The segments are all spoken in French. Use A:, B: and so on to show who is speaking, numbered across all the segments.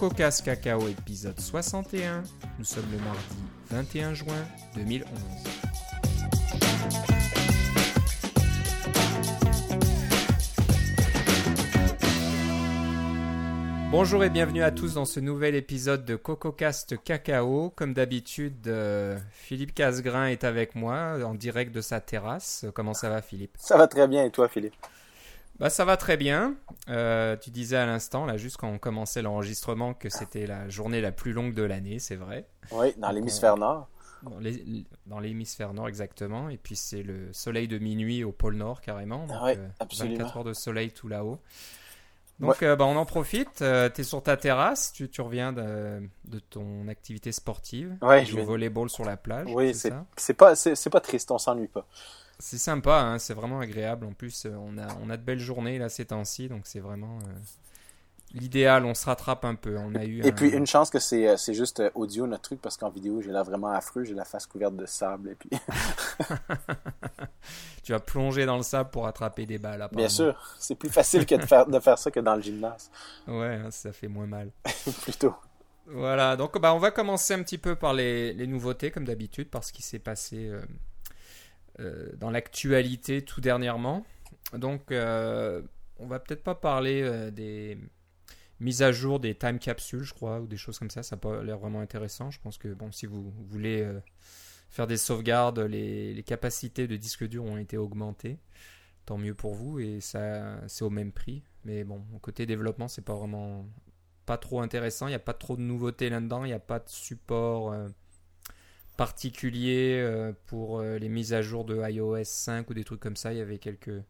A: CocoCast Cacao épisode 61. Nous sommes le mardi 21 juin 2011. Bonjour et bienvenue à tous dans ce nouvel épisode de CocoCast Cacao. Comme d'habitude, euh, Philippe Casgrain est avec moi en direct de sa terrasse. Comment ça va Philippe?
B: Ça va très bien et toi Philippe?
A: Bah, ça va très bien. Euh, tu disais à l'instant, là, juste quand on commençait l'enregistrement, que c'était la journée la plus longue de l'année, c'est vrai.
B: Oui, dans l'hémisphère nord.
A: Dans l'hémisphère nord, exactement. Et puis, c'est le soleil de minuit au pôle nord, carrément. Donc, oui, absolument. 24 heures de soleil tout là-haut. Donc, euh, bah, on en profite. Euh, tu es sur ta terrasse, tu, tu reviens de, de, ton activité sportive.
B: Ouais,
A: je vais... volleyball sur la plage.
B: Oui, c'est pas, pas triste, on s'ennuie pas.
A: C'est sympa, hein, c'est vraiment agréable. En plus, euh, on a, on a de belles journées là ces temps-ci, donc c'est vraiment euh, l'idéal. On se rattrape un peu. On a eu.
B: Et puis une chance que c'est euh, c'est juste audio notre truc parce qu'en vidéo j'ai l'air vraiment affreux, j'ai la face couverte de sable et puis.
A: tu vas plonger dans le sable pour attraper des balles.
B: Bien sûr, c'est plus facile que de faire de faire ça que dans le gymnase.
A: Ouais, hein, ça fait moins mal.
B: Plutôt.
A: Voilà, donc bah, on va commencer un petit peu par les, les nouveautés comme d'habitude parce qu'il s'est passé euh, dans l'actualité tout dernièrement. Donc, euh, on va peut-être pas parler euh, des mises à jour des time capsules, je crois, ou des choses comme ça. Ça a l'air vraiment intéressant. Je pense que bon, si vous voulez faire des sauvegardes, les, capacités de disque dur ont été augmentées. Tant mieux pour vous et ça, c'est au même prix. Mais bon, côté développement, c'est pas vraiment pas trop intéressant. Il n'y a pas trop de nouveautés là-dedans. Il n'y a pas de support particulier euh, pour euh, les mises à jour de iOS 5 ou des trucs comme ça. Il y avait quelques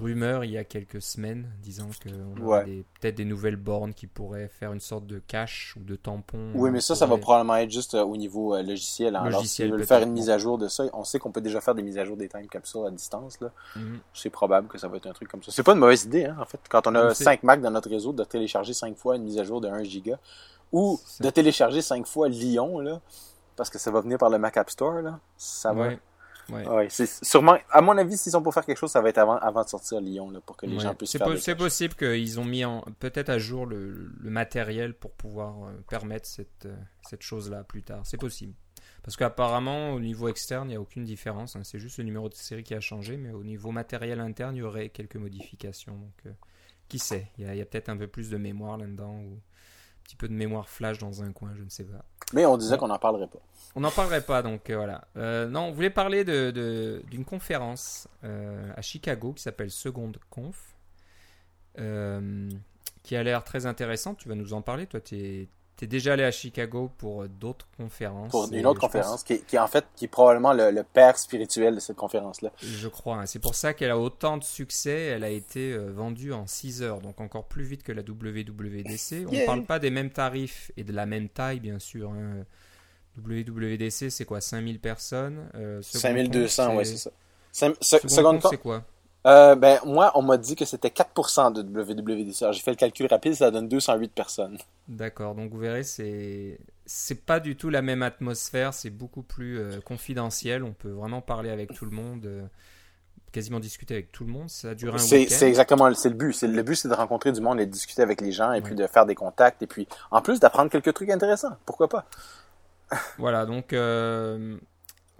A: rumeurs il y a quelques semaines disant qu'on a peut-être des nouvelles bornes qui pourraient faire une sorte de cache ou de tampon.
B: Oui, mais ça, ça va probablement être juste euh, au niveau logiciel. Hein. logiciel Alors, veulent faire une mise à jour de ça, on sait qu'on peut déjà faire des mises à jour des time capsules à distance. Là. Mhm. C'est probable que ça va être un truc comme ça. C'est pas une mauvaise idée, hein, en fait. Quand on a 5 Mac dans notre réseau, de télécharger 5 fois une mise à jour de 1 giga ou de télécharger 5 fois Lyon, là parce que ça va venir par le Mac App Store, là. Ça va. Ouais. c'est sûrement, à mon avis, s'ils sont pour faire quelque chose, ça va être avant, avant de sortir Lyon, là, pour que les gens puissent faire.
A: C'est possible qu'ils ont mis peut-être à jour le, matériel pour pouvoir euh, permettre cette, euh, cette chose-là plus tard. C'est possible. Parce qu'apparemment, au niveau externe, il n'y a aucune différence. Hein. C'est juste le numéro de série qui a changé, mais au niveau matériel interne, il y aurait quelques modifications. Donc, euh, qui sait? Il y a, a peut-être un peu plus de mémoire là-dedans ou petit peu de mémoire flash dans un coin, je ne sais pas.
B: Mais on disait qu'on n'en parlerait pas.
A: On n'en parlerait pas, donc euh, voilà. Euh, non, on voulait parler d'une de, d'une conférence euh, à Chicago qui s'appelle Seconde Conf, qui a l'air très intéressante. Tu vas nous en parler. Toi, tu es, tu es déjà allé à Chicago pour d'autres conférences.
B: Pour une autre conférence, qui, qui, en fait qui est probablement le, père spirituel de cette conférence-là.
A: Je crois. Hein. C'est pour ça qu'elle a autant de succès. Elle a été vendue en 6 heures, donc encore plus vite que la WWDC. On ne parle pas des mêmes tarifs et de la même taille, bien sûr. Hein. WWDC, c'est quoi? 5000 personnes
B: euh, 5200, ouais, c'est ça.
A: seconde c'est quoi?
B: Euh, ben, moi, on m'a dit que c'était 4% de WWDC. Alors, j'ai fait le calcul rapide, ça donne 208 personnes.
A: D'accord, donc vous verrez, c'est c'est pas du tout la même atmosphère, c'est beaucoup plus euh, confidentiel. On peut vraiment parler avec tout le monde, euh, quasiment discuter avec tout le monde. Ça dure un
B: C'est exactement c'est le but. Le but, c'est de rencontrer du monde et de discuter avec les gens et puis de faire des contacts et puis en plus d'apprendre quelques trucs intéressants. Pourquoi pas?
A: Voilà, donc euh,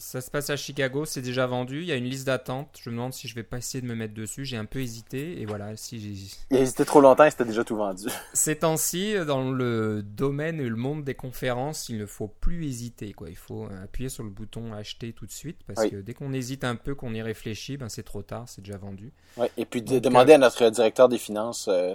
A: ça se passe à Chicago, c'est déjà vendu. Il y a une liste d'attente. Je me demande si je vais pas essayer de me mettre dessus. J'ai un peu hésité et voilà. Si j'ai...
B: Il a hésité trop longtemps c'était déjà tout vendu.
A: Ces temps-ci, dans le domaine et le monde des conférences, il ne faut plus hésiter. Quoi. Il faut appuyer sur le bouton acheter tout de suite parce que dès qu'on hésite un peu, qu'on y réfléchit, ben c'est trop tard, c'est déjà vendu.
B: Ouais, et puis de, demander euh, à notre directeur des finances. Euh,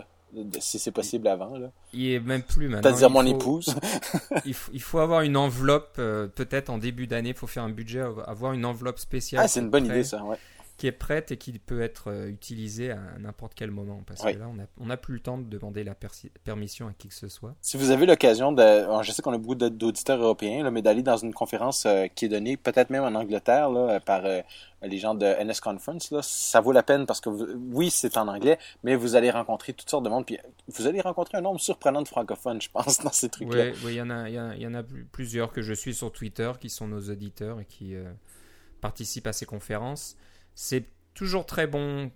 B: si c'est possible avant. Là.
A: Il est même plus maintenant.
B: C'est-à-dire mon épouse.
A: il, faut, il, faut, avoir une enveloppe, euh, peut-être en début d'année, il faut faire un budget, avoir une enveloppe spéciale.
B: Ah, c'est une bonne idée ça, ouais
A: qui est prête et qui peut être euh, utilisée à n'importe quel moment. Parce que là, on n'a plus le temps de demander la permission à qui que ce soit.
B: Si vous avez l'occasion de. je sais qu'on a beaucoup d'auditeurs européens, mais d'aller dans une conférence euh, qui est donnée peut-être même en Angleterre là, par euh, les gens de NS Conference, là, ça vaut la peine parce que oui, c'est en anglais, mais vous allez rencontrer toutes sortes de monde. Puis vous allez rencontrer un nombre surprenant de francophones, je pense, dans ces trucs-là.
A: Oui, il y, en a, y, y en a plusieurs que je suis sur Twitter qui sont nos auditeurs et qui participent à ces conférences. C'est toujours très bon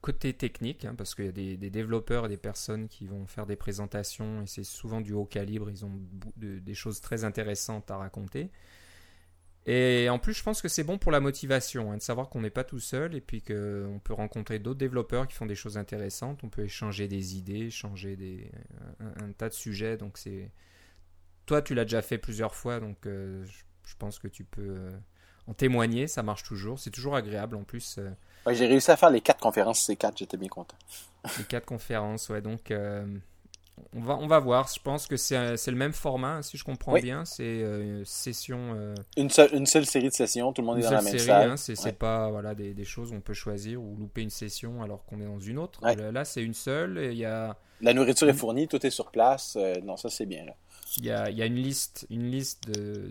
A: côté technique, hein, parce qu'il y a des, développeurs et des personnes qui vont faire des présentations, et c'est souvent du haut calibre, ils ont des choses très intéressantes à raconter. Et en plus, je pense que c'est bon pour la motivation, hein, de savoir qu'on n'est pas tout seul, et puis qu'on peut rencontrer d'autres développeurs qui font des choses intéressantes, on peut échanger des idées, échanger des, un, tas de sujets, donc c'est... Toi, tu l'as déjà fait plusieurs fois, donc euh, je, pense que tu peux... Euh, en témoigner, ça marche toujours. C'est toujours agréable en plus. Euh.
B: j'ai réussi à faire les quatre conférences, ces quatre, j'étais bien content.
A: Les quatre conférences, ouais, donc euh, on, va, on va voir. Je pense que c'est le même format, si je comprends bien. C'est euh, session.
B: Une, seule, une seule série de sessions, tout le monde est dans la même salle. Hein,
A: c'est pas voilà, des, des, choses où on peut choisir ou louper une session alors qu'on est dans une autre. Là, c'est une seule il y a.
B: La nourriture est fournie, tout est sur place. non, ça c'est bien là.
A: Il y a, y a, une liste, une liste de,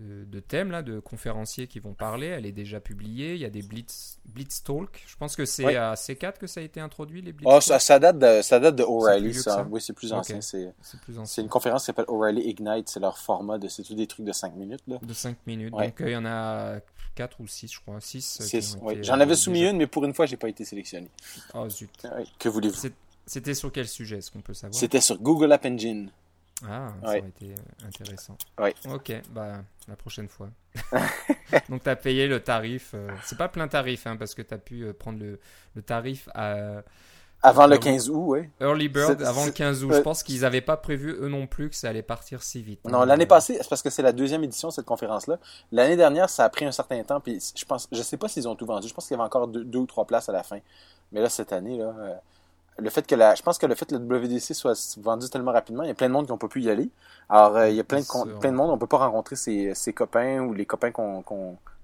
A: de, thèmes, là, de conférenciers qui vont parler. Elle est déjà publiée. Il y a des Blitz, Blitz Talk. Je pense que c'est à C4 que ça a été introduit, les Blitz
B: oh, ça, ça, date de, ça date de O'Reilly, ça. Oui, c'est plus ancien. C'est une conférence qui s'appelle O'Reilly Ignite. C'est leur format. de C'est tout des trucs de 5 minutes. Là.
A: De 5 minutes. Donc, euh, il y en a 4 ou 6, je crois. 6.
B: Euh, J'en avais soumis une, mais pour une fois, j'ai pas été sélectionné.
A: Oh, zut.
B: Que voulez-vous?
A: C'était sur quel sujet, est-ce qu'on peut savoir?
B: C'était sur Google App Engine.
A: Ah, ça aurait été euh, intéressant.
B: Oui.
A: Ok, bah la prochaine fois. Donc tu as payé le tarif. Euh, c'est pas plein tarif, hein, parce que tu as pu euh, prendre le, le tarif à.
B: Avant le 15 août, oui.
A: Early Bird, avant le 15 août. Je pense qu'ils n'avaient pas prévu, eux non plus, que ça allait partir si vite.
B: Non, l'année passée, c'est parce que c'est la deuxième édition de cette conférence-là. L'année dernière, ça a pris un certain temps, puis je pense, je sais pas s'ils ont tout vendu. Je pense qu'il y avait encore deux, deux, ou trois places à la fin. Mais là, cette année, là, le fait que la, je pense que le fait que le WDC soit vendu tellement rapidement, il y a plein de monde qui n'ont pas pu y aller. Alors, euh, il y a plein de, plein de monde, on peut pas rencontrer ses, ses copains ou les copains qu'on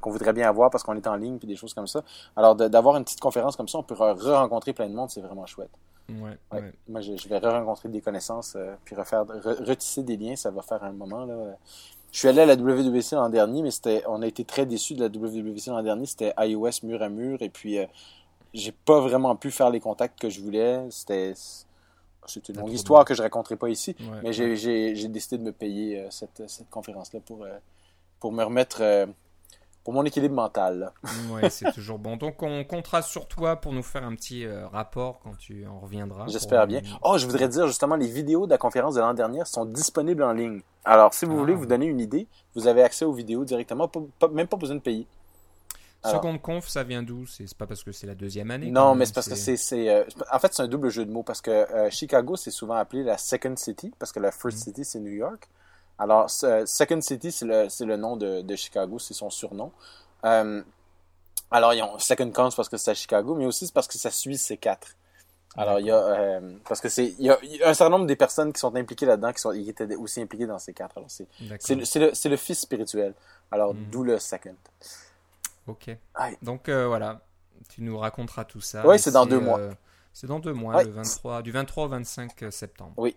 B: qu'on voudrait bien avoir parce qu'on est en ligne puis des choses comme ça. Alors, d'avoir une petite conférence comme ça, on peut re-rencontrer plein de monde, c'est vraiment chouette.
A: Ouais, ouais.
B: Moi, je, vais re-rencontrer des connaissances euh, puis refaire, retisser des liens, ça va faire un moment là. Je suis allé à la WWC l'an dernier, mais c'était, on a été très déçus de la WWC l'an dernier. C'était iOS mur à mur et puis euh, j'ai pas vraiment pu faire les contacts que je voulais. C'était c'est une longue histoire que je raconterai pas ici, mais j'ai décidé de me payer euh, cette, cette conférence-là pour, euh, pour me remettre euh, pour mon équilibre mental.
A: Oui, c'est toujours bon. Donc on comptera sur toi pour nous faire un petit rapport quand tu en reviendras.
B: J'espère bien. Oh, je voudrais dire justement, les vidéos de la conférence de l'an dernier sont disponibles en ligne. Alors, si vous voulez ah. vous donner une idée, vous avez accès aux vidéos directement, même pas besoin de payer.
A: Seconde conf, ça vient d'où? C'est pas parce que c'est la deuxième année
B: Non, mais c'est parce que c'est. Euh, en fait, c'est un double jeu de mots parce que euh, Chicago, c'est souvent appelé la Second City parce que la First mm. City, c'est New York. Alors, Second City, c'est le, le, nom de, de Chicago, c'est son surnom. Euh, alors, ils ont Second Conf parce que c'est à Chicago, mais aussi c'est parce que ça suit C4. Alors, il y a. parce que c'est. Il y, a un certain nombre des personnes qui sont impliquées là-dedans qui, sont, qui étaient aussi impliquées dans C4. Alors, c'est le, le, le, fils spirituel. Alors, mm. d'où le Second.
A: Ok. Donc euh, voilà, tu nous raconteras tout ça.
B: Oui, c'est dans deux mois. Euh,
A: c'est dans deux mois, le 23, du 23 au 25 euh, septembre.
B: Oui.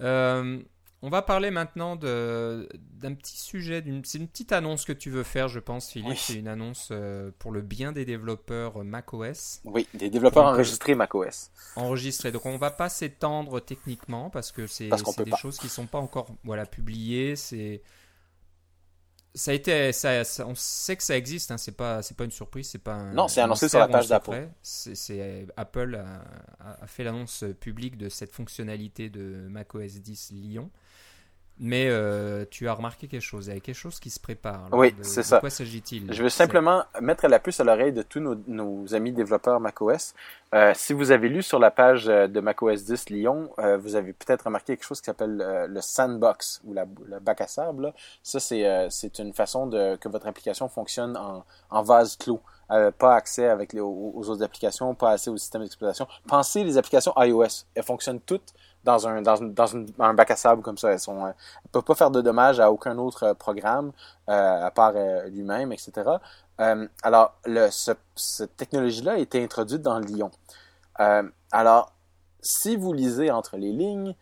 A: on va parler maintenant d'un petit sujet, c'est une petite annonce que tu veux faire, je pense, Philippe. C'est une annonce pour le bien des développeurs macOS.
B: Oui, des développeurs enregistrés macOS.
A: Enregistrés. Donc on va pas s'étendre techniquement parce que c'est des choses qui sont pas encore voilà publiées. C'est ça a été, ça, on sait que ça existe, hein, c'est pas, c'est pas une surprise, c'est pas.
B: non, c'est annoncé sur la page d'Apple.
A: C'est, Apple a, a, fait l'annonce publique de cette fonctionnalité de macOS 10 Lyon. Mais euh, tu as remarqué quelque chose, il y a quelque chose qui se prépare.
B: oui, c'est ça.
A: De quoi s'agit-il?
B: Je veux simplement mettre la puce à l'oreille de tous nos, amis développeurs macOS. Euh, si vous avez lu sur la page euh, de macOS 10 Lyon, euh, vous avez peut-être remarqué quelque chose qui s'appelle le sandbox ou la, le bac à sable. Ça, c'est une façon de que votre application fonctionne en, en vase clos. pas accès avec les, aux, aux, autres applications, pas accès au système d'exploitation. Pensez les applications iOS. Elles fonctionnent toutes dans un dans, dans un bac à sable comme ça. Elles sont euh, peuvent pas faire de dommages à aucun autre euh, programme euh, à part lui-même, etc. alors, cette technologie-là a été introduite dans Lyon. alors, si vous lisez entre les lignes,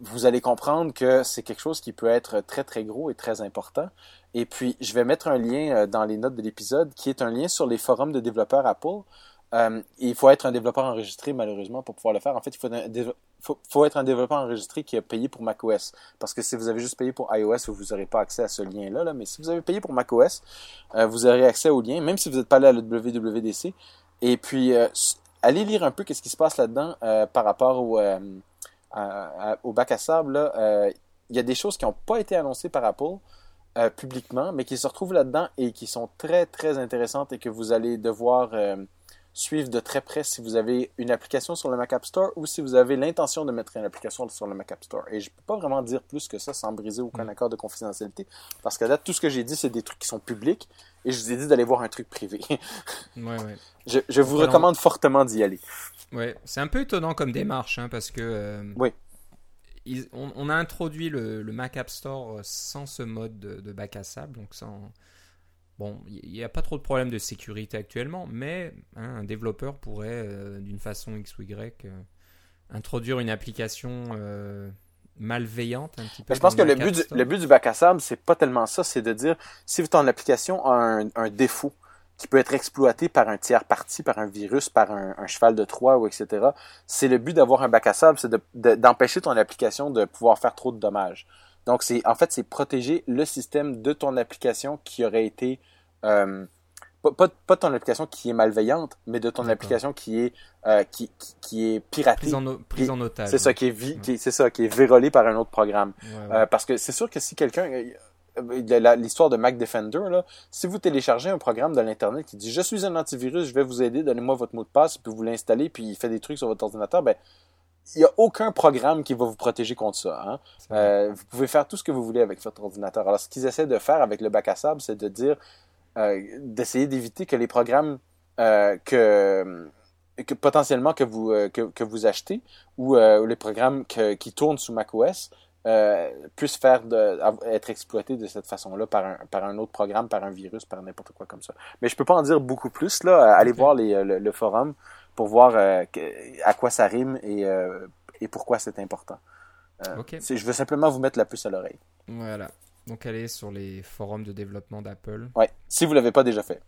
B: vous allez comprendre que c'est quelque chose qui peut être très très gros et très important. Et puis, je vais mettre un lien dans les notes de l'épisode qui est un lien sur les forums de développeurs Apple. Il faut être un développeur enregistré malheureusement pour pouvoir le faire. En fait, il faut être un développeur enregistré qui a payé pour macOS. Parce que si vous avez juste payé pour iOS, vous n'aurez pas accès à ce lien-là. Là. Mais si vous avez payé pour macOS, euh, vous aurez accès au lien. Même si vous n'êtes pas allé à la WWDC, Et puis, allez lire un peu qu'est-ce qui se passe là-dedans par rapport au, au bac à sable. Il y a des choses qui n'ont pas été annoncées par Apple. publiquement, mais qui se retrouvent là-dedans et qui sont très, très intéressantes et que vous allez devoir suivre de très près si vous avez une application sur le Mac App Store ou si vous avez l'intention de mettre une application sur le Mac App Store. Et je ne peux pas vraiment dire plus que ça sans briser aucun mm. accord de confidentialité parce que là, tout ce que j'ai dit, c'est des trucs qui sont publics et je vous ai dit d'aller voir un truc privé.
A: ouais, ouais.
B: Je, je vous recommande fortement d'y aller.
A: Ouais, c'est un peu étonnant comme démarche hein, parce que. Euh,
B: oui.
A: on, a introduit le, Mac App Store sans ce mode de, bac à sable, donc sans Bon, il n'y a pas trop de problèmes de sécurité actuellement, mais hein, un développeur pourrait, euh, d'une façon X ou Y, euh, introduire une application euh, malveillante un petit peu.
B: Je pense que le but, du, le but du bac à sable, c'est pas tellement ça, c'est de dire si ton application a un, défaut qui peut être exploité par un tiers parti, par un virus, par un, cheval de Troie ou etc. C'est le but d'avoir un bac à sable, c'est d'empêcher ton application de pouvoir faire trop de dommages. Donc, c'est en fait, c'est protéger le système de ton application qui aurait été euh, pas, pas, ton application qui est malveillante, mais de ton application qui est euh, qui, qui, est piratée,
A: prise en, otage.
B: C'est ça qui est, c'est ça qui est vérolé par un autre programme. Euh, parce que c'est sûr que si quelqu'un l'histoire de Mac Defender là, si vous téléchargez un programme de l'internet qui dit je suis un antivirus, je vais vous aider, donnez-moi votre mot de passe, puis vous l'installez, puis il fait des trucs sur votre ordinateur, ben il n'y a aucun programme qui va vous protéger contre ça. Hein. Euh, vous pouvez faire tout ce que vous voulez avec votre ordinateur. Alors, ce qu'ils essaient de faire avec le bac à sable, c'est de dire, euh, d'essayer d'éviter que les programmes euh, que, que, potentiellement que vous, que, que, vous achetez ou les programmes qui tournent sous macOS puissent faire de, être exploités de cette façon-là par un, par un autre programme, par un virus, par n'importe quoi comme ça. Mais je peux pas en dire beaucoup plus. Là. Allez voir les, le, forum pour voir euh, à quoi ça rime et, euh, et pourquoi c'est important. Euh, je veux simplement vous mettre la puce à l'oreille.
A: Voilà. Donc allez sur les forums de développement d'Apple.
B: Ouais, si vous l'avez pas déjà fait.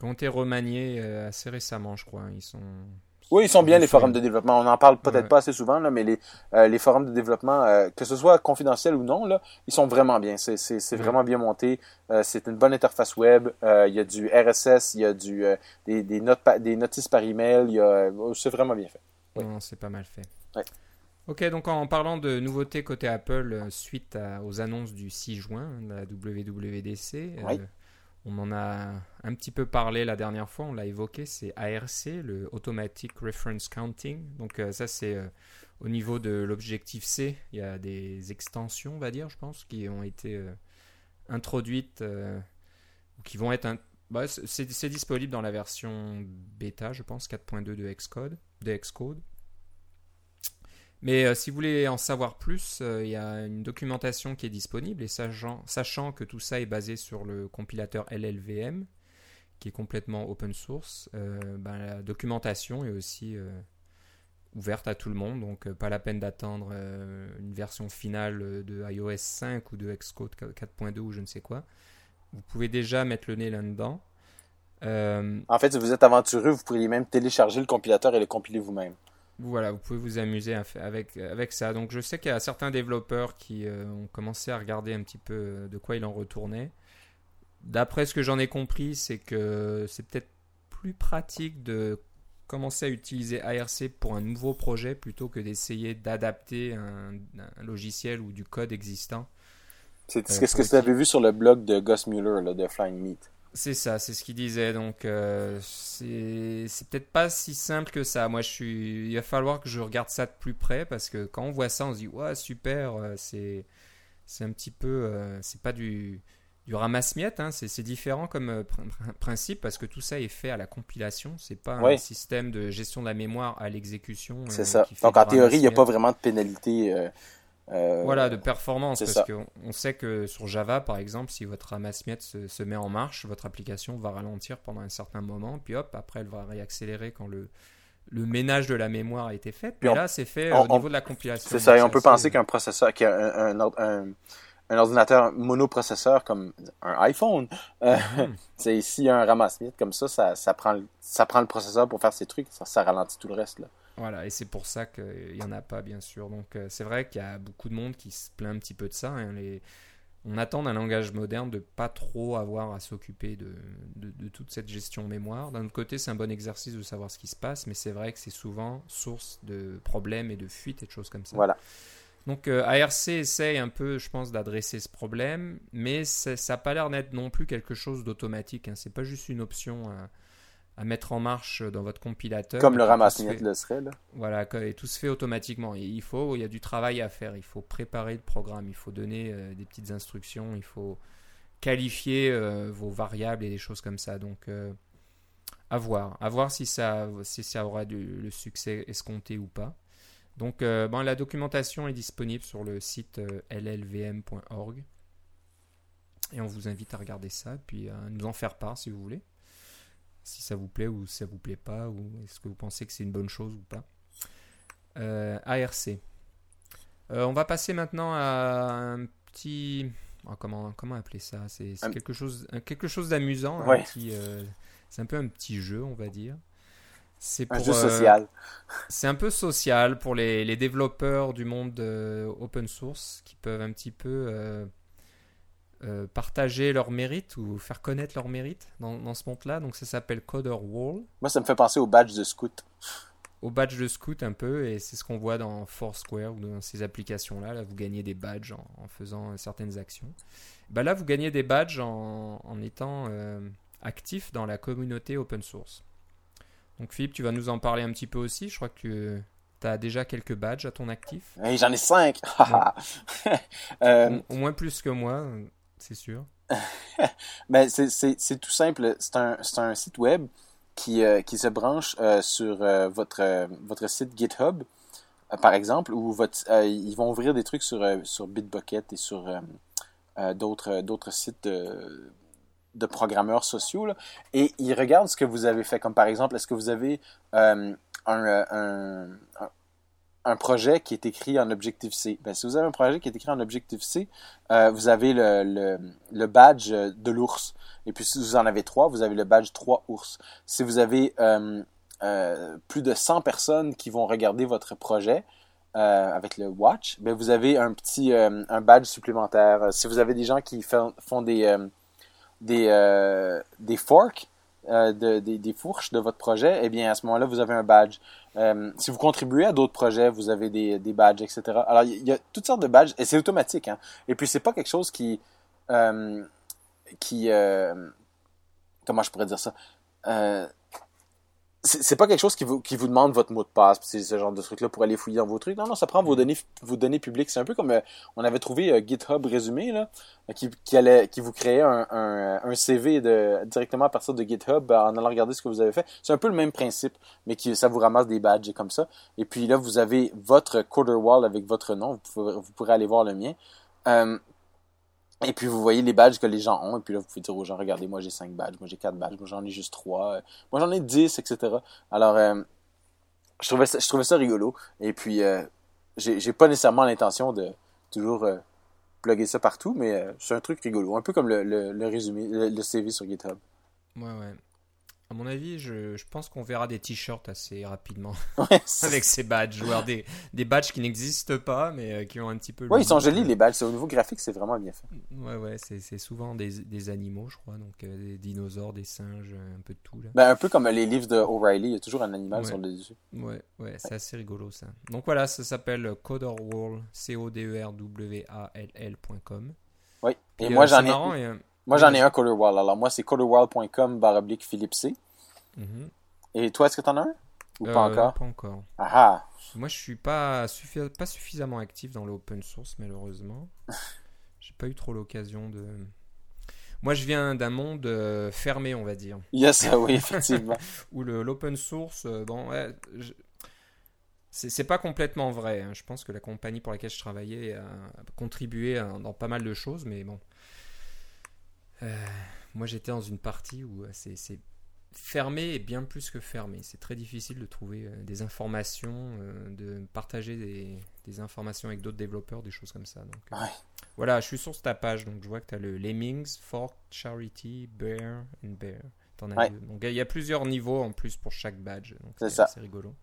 A: Ils ont été remaniés assez récemment, je crois. Ils sont
B: oui, ils sont bien les forums de développement. On en parle peut-être pas assez souvent, là, mais les, euh, les forums de développement, euh, que ce soit confidentiel ou non, là, ils sont vraiment bien. C'est, c'est, c'est vraiment bien monté. Euh, c'est une bonne interface web. Il y a du RSS, il y a du des, des, notes des notices par email. Il y a, c'est vraiment bien fait.
A: Non, c'est pas mal fait.
B: Ouais.
A: Ok, donc en parlant de nouveautés côté Apple, suite aux annonces du 6 juin de la WWDC,
B: oui.
A: On en a un petit peu parlé la dernière fois, on l'a évoqué, c'est ARC, le Automatic Reference Counting. Donc euh, ça c'est euh, au niveau de l'objectif C, il y a des extensions, on va dire, je pense, qui ont été euh, introduites qui vont être... Bah, c'est disponible dans la version bêta, je pense, 4.2 de Xcode, de Xcode. Mais euh, si vous voulez en savoir plus, euh, il y a une documentation qui est disponible et sachant, que tout ça est basé sur le compilateur LLVM, qui est complètement open source, euh, ben, la documentation est aussi ouverte à tout le monde, donc pas la peine d'attendre une version finale de iOS 5 ou de Xcode 4.2 ou je ne sais quoi. Vous pouvez déjà mettre le nez là-dedans.
B: En fait, si vous êtes aventureux, vous pourriez même télécharger le compilateur et le compiler vous-même
A: voilà, vous pouvez vous amuser avec, avec ça. Donc je sais qu'il y a certains développeurs qui euh, ont commencé à regarder un petit peu euh, de quoi il en retournait. D'après ce que j'en ai compris, c'est que c'est peut-être plus pratique de commencer à utiliser ARC pour un nouveau projet plutôt que d'essayer d'adapter un, logiciel ou du code existant.
B: C'est ce que tu avais vu sur le blog de Gus Mueller de Flying Meat.
A: C'est ça, c'est ce qu'il disait. Donc, euh, c'est peut-être pas si simple que ça. Moi, je suis. Il va falloir que je regarde ça de plus près parce que quand on voit ça, on se dit, ouais, super. Euh, c'est c'est un petit peu. Euh, c'est pas du, du ramasse-miettes. Hein, c'est différent comme principe parce que tout ça est fait à la compilation. C'est pas un système de gestion de la mémoire à l'exécution.
B: C'est ça. Donc, en théorie, il n'y a pas vraiment de pénalité
A: euh, voilà, de performance, parce qu'on sait que sur Java, par exemple, si votre ramasse-miettes se, met en marche, votre application va ralentir pendant un certain moment, puis hop, après elle va réaccélérer quand le, le ménage de la mémoire a été fait. Puis là, c'est fait au niveau de la compilation.
B: C'est ça, et on peut penser qu'un processeur, qu'un un, un, ordinateur monoprocesseur comme un iPhone, euh, hmm. c'est s'il y a un ramasse-miettes comme ça, ça, ça, prend, ça prend le processeur pour faire ses trucs, ça, ça ralentit tout le reste. Là.
A: Voilà, et c'est pour ça qu'il n'y en a pas, bien sûr. Donc, euh, c'est vrai qu'il y a beaucoup de monde qui se plaint un petit peu de ça. Hein. Les, on attend d'un langage moderne de pas trop avoir à s'occuper de, de, toute cette gestion mémoire. D'un autre côté, c'est un bon exercice de savoir ce qui se passe, mais c'est vrai que c'est souvent source de problèmes et de fuites et de choses comme ça.
B: Voilà.
A: Donc euh, ARC essaye un peu, je pense, d'adresser ce problème, mais ça n'a pas l'air d'être non plus quelque chose d'automatique. Hein. C'est pas juste une option à, mettre en marche dans votre compilateur.
B: Comme le ramasse le serait. Là.
A: Voilà, et tout se fait automatiquement. il faut, il y a du travail à faire. Il faut préparer le programme, il faut donner euh, des petites instructions, il faut qualifier euh, vos variables et des choses comme ça. Donc à voir, à voir si ça, si ça aura du, le succès escompté ou pas. Donc, euh, bon, la documentation est disponible sur le site euh, llvm.org. Et on vous invite à regarder ça, puis à nous en faire part si vous voulez. Si ça vous plaît ou si ça vous plaît pas, ou est-ce que vous pensez que c'est une bonne chose ou pas. Euh, ARC. on va passer maintenant à un petit. Oh, comment, comment appeler ça? C'est quelque chose, quelque chose d'amusant. c'est un peu un petit jeu, on va dire.
B: C'est un jeu euh, social.
A: c'est un peu social pour les, les développeurs du monde euh, open source qui peuvent un petit peu euh, partager leurs mérites ou faire connaître leurs mérites dans, dans ce monde-là. Donc ça s'appelle Coder Wall.
B: Moi, ça me fait penser au badge de Scout.
A: Au badge de Scout un peu, et c'est ce qu'on voit dans Foursquare ou dans ces applications-là. Là, vous gagnez des badges en, faisant certaines actions. Bah là, vous gagnez des badges en, en étant actif dans la communauté open source. Donc Philippe, tu vas nous en parler un petit peu aussi. Je crois que tu as déjà quelques badges à ton actif.
B: Oui, j'en ai cinq.
A: Euh, au, moins plus que moi, c'est sûr.
B: Mais c'est tout simple. C'est un, un, site web qui, euh, qui se branche euh, sur votre, votre site GitHub, par exemple, où votre, ils vont ouvrir des trucs sur, sur Bitbucket et sur d'autres sites de programmeurs sociaux et ils regardent ce que vous avez fait. Comme par exemple, est-ce que vous avez euh, un, un, projet qui est écrit en Objective-C? Ben, si vous avez un projet qui est écrit en Objective-C, euh, vous avez le, badge de l'ours. Et puis si vous en avez trois, vous avez le badge 3 ours. Si vous avez euh, plus de 100 personnes qui vont regarder votre projet, avec le watch, ben vous avez un petit badge supplémentaire. Si vous avez des gens qui font, des euh, forks, euh, de, des, des, fourches de votre projet, eh bien, à ce moment-là, vous avez un badge. Euh, si vous contribuez à d'autres projets, vous avez des, des badges, etc. Alors, il y, a toutes sortes de badges, et c'est automatique. Hein? Et puis, c'est pas quelque chose qui... qui comment je pourrais dire ça? C'est pas quelque chose qui vous, qui vous demande votre mot de passe, c'est ce genre de truc-là pour aller fouiller dans vos trucs. Non, non, ça prend vos données, vos données publiques. C'est un peu comme euh, on avait trouvé euh, GitHub résumé là, qui, qui allait, qui vous créait un, un, un, CV de directement à partir de GitHub en allant regarder ce que vous avez fait. C'est un peu le même principe, mais qui ça vous ramasse des badges et comme ça. Et puis là, vous avez votre quarter wall avec votre nom. Vous, pouvez, vous pourrez aller voir le mien. Euh, et puis vous voyez les badges que les gens ont, et puis là vous pouvez dire aux gens, regardez, moi j'ai 5 badges, moi j'ai 4 badges, moi j'en ai juste 3, euh, moi j'en ai 10, etc. Alors euh, je, trouvais ça, je trouvais ça rigolo, et puis euh, j'ai pas nécessairement l'intention de toujours euh, plugger ça partout, mais c'est un truc rigolo, un peu comme le, le, le résumé, le, le, CV sur GitHub.
A: Ouais, ouais. À mon avis, je, je pense qu'on verra des t-shirts assez rapidement avec ces badges, ou des, des badges qui n'existent pas, mais euh, qui ont un petit peu.
B: Oui, ils sont jolis les badges. Au niveau graphique, c'est vraiment bien fait.
A: Ouais, ouais, c'est souvent des, des, animaux, je crois, donc euh, des dinosaures, des singes, un peu de tout. Là.
B: Ben, un peu comme les livres de O'Reilly, il y a toujours un animal sur le dessus.
A: Ouais, ouais, c'est assez rigolo ça. Donc voilà, ça s'appelle Coderwall, C-O-D-E-R-W-A-L-L.com.
B: Oui, et, moi euh, j'en ai. Moi, j'en ai un Colorwall. Alors, moi, c'est colorwall.com baroblique Philippe C. Mhm. Et toi, est-ce que tu en as un? Ou pas euh, encore?
A: Pas encore.
B: Ah, ah
A: Moi, je suis pas, pas suffisamment actif dans l'open source, malheureusement. J'ai pas eu trop l'occasion de. Moi, je viens d'un monde euh, fermé, on va dire.
B: Yes, oui, effectivement.
A: Où l'open source, euh, bon, ouais, c'est pas complètement vrai. Hein. Je pense que la compagnie pour laquelle je travaillais a contribué dans pas mal de choses, mais bon. Euh, moi, j'étais dans une partie où euh, c'est fermé et bien plus que fermé. C'est très difficile de trouver euh, des informations, de partager des, informations avec d'autres développeurs, des choses comme ça. Donc, Voilà, je suis sur ta page, donc je vois que tu as le Lemmings, Fork, Charity, Bear and Bear. En as Donc il y a plusieurs niveaux en plus pour chaque badge. C'est ça. C'est rigolo.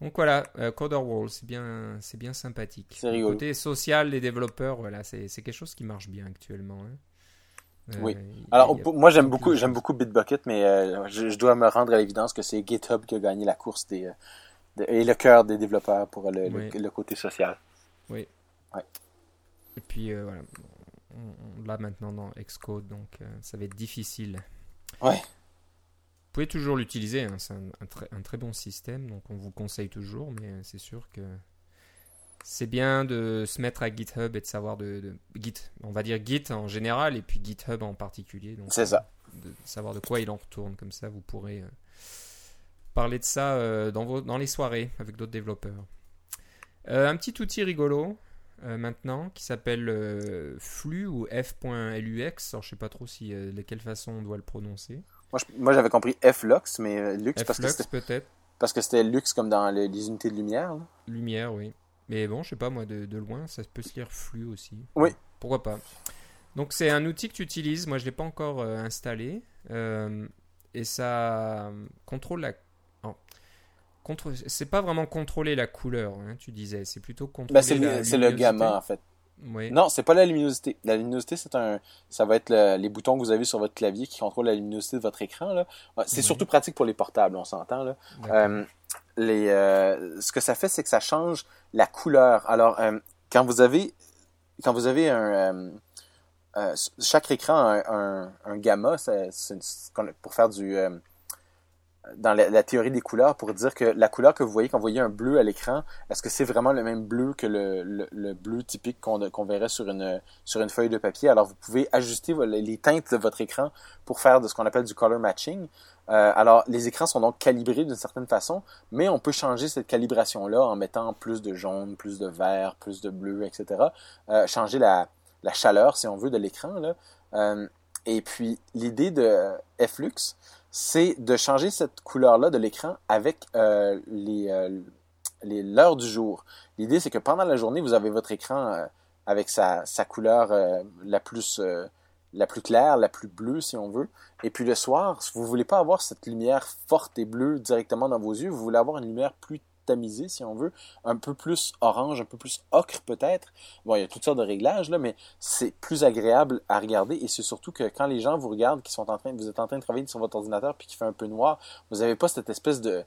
A: Donc voilà, euh, Coder Wall, c'est bien, c'est bien sympathique.
B: C'est rigolo.
A: Le côté social des développeurs, voilà, c'est, quelque chose qui marche bien actuellement. Hein.
B: Euh, oui. Alors moi j'aime beaucoup, j'aime beaucoup Bitbucket, mais euh, je, dois me rendre à l'évidence que c'est GitHub qui a gagné la course des, et le cœur des développeurs pour le, le, côté social.
A: Oui.
B: Ouais.
A: Et puis voilà, on, l'a maintenant dans Xcode, donc ça va être difficile.
B: Ouais.
A: Vous pouvez toujours l'utiliser, hein, c'est un, très, bon système, donc on vous conseille toujours, mais c'est sûr que c'est bien de se mettre à GitHub et de savoir de, Git, on va dire Git en général et puis GitHub en particulier.
B: C'est ça.
A: De savoir de quoi il en retourne, comme ça vous pourrez euh, parler de ça euh, dans, vos, dans les soirées avec d'autres développeurs. Euh, un petit outil rigolo maintenant qui s'appelle Flux ou F.lux. Alors je sais pas trop si de quelle façon on doit le prononcer.
B: Moi, j'avais compris F-Lux, mais Lux
A: parce que
B: peut-être. Parce que c'était Lux comme dans les, unités de lumière.
A: Lumière, oui. Mais bon, je sais pas, moi, de, loin, ça peut se lire flux aussi.
B: Oui.
A: Pourquoi pas. Donc, c'est un outil que tu utilises. Moi, je l'ai pas encore euh, installé. Euh, et ça contrôle la. contre... C'est pas vraiment contrôler la couleur, hein, tu disais. C'est plutôt bah, contrôler.
B: c'est le gamma, en fait. Non, c'est pas la luminosité. La luminosité, c'est un, ça va être les boutons que vous avez sur votre clavier qui contrôlent la luminosité de votre écran. Là. C'est surtout pratique pour les portables, on s'entend. Là. Euh, euh, ce que ça fait, c'est que ça change la couleur. Alors, euh, quand vous avez, quand vous avez un, chaque écran a un, gamma, pour faire du dans la, théorie des couleurs pour dire que la couleur que vous voyez quand vous voyez un bleu à l'écran, est-ce que c'est vraiment le même bleu que le, le, bleu typique qu'on verrait sur une feuille de papier? Alors, vous pouvez ajuster les teintes de votre écran pour faire de ce qu'on appelle du color matching. Euh, alors, les écrans sont donc calibrés d'une certaine façon, mais on peut changer cette calibration-là en mettant plus de jaune, plus de vert, plus de bleu, etc. Euh, changer la, chaleur, si on veut, de l'écran. Euh, et puis, l'idée de Flux, c'est de changer cette couleur-là de l'écran avec les, l'heure du jour. L'idée, c'est que pendant la journée, vous avez votre écran avec sa couleur la plus la plus claire, la plus bleue, si on veut. Et puis le soir, si vous voulez pas avoir cette lumière forte et bleue directement dans vos yeux, vous voulez avoir une lumière plus tamisé, si on veut, un peu plus orange, un peu plus ocre peut-être. Bon, il y a toutes sortes de réglages, là, mais c'est plus agréable à regarder et c'est surtout que quand les gens vous regardent, qui sont en train, vous êtes en train de travailler sur votre ordinateur puis qui fait un peu noir, vous n'avez pas cette espèce de,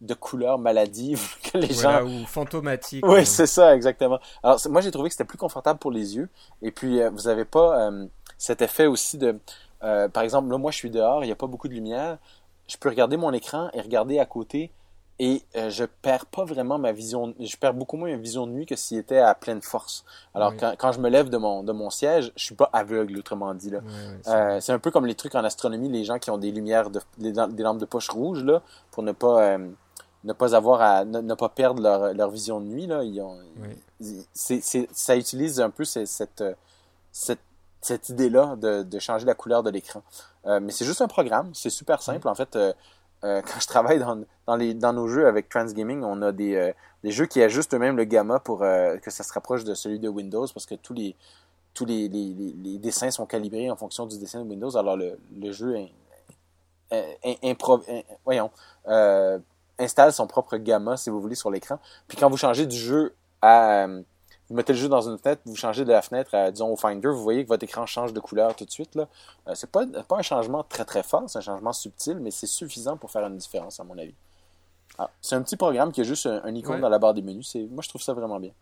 B: de couleur maladive que les gens
A: ou fantomatique
B: oui c'est ça exactement. Alors moi j'ai trouvé que c'était plus confortable pour les yeux. Et puis euh, vous n'avez pas euh, cet effet aussi de euh, par exemple là moi je suis dehors il n'y a pas beaucoup de lumière. Je peux regarder mon écran et regarder à côté et je perds pas vraiment ma vision je perds beaucoup moins ma vision de nuit que s'il était à pleine force. Alors quand, quand, je me lève de mon de mon siège je suis pas aveugle autrement dit là. C'est un peu comme les trucs en astronomie les gens qui ont des lumières de des, lampes de poche rouges là pour ne pas ne pas avoir à ne, pas perdre leur, leur, vision de nuit là. Ils ont c'est, c'est, ça utilise un peu cette cette cette idée là de, de changer la couleur de l'écran. Mais c'est juste un programme. C'est super simple. En fait euh, quand je travaille dans, dans, les, dans nos jeux avec Transgaming, on a des, euh, des jeux qui ajustent eux-mêmes le gamma pour euh, que ça se rapproche de celui de Windows parce que tous les tous les, les, les, dessins sont calibrés en fonction du dessin de Windows. Alors le, le jeu voyons, installe son propre gamma, si vous voulez, sur l'écran. Puis quand vous changez du jeu à vous mettez le jeu dans une fenêtre, vous changez de la fenêtre, à, disons au Finder, vous voyez que votre écran change de couleur tout de suite. Là. Euh, c'est pas, pas un changement très très fort, c'est un changement subtil, mais c'est suffisant pour faire une différence, à mon avis. Ah, c'est un petit programme qui a juste un, icône dans la barre des menus. C'est, moi, je trouve ça vraiment bien.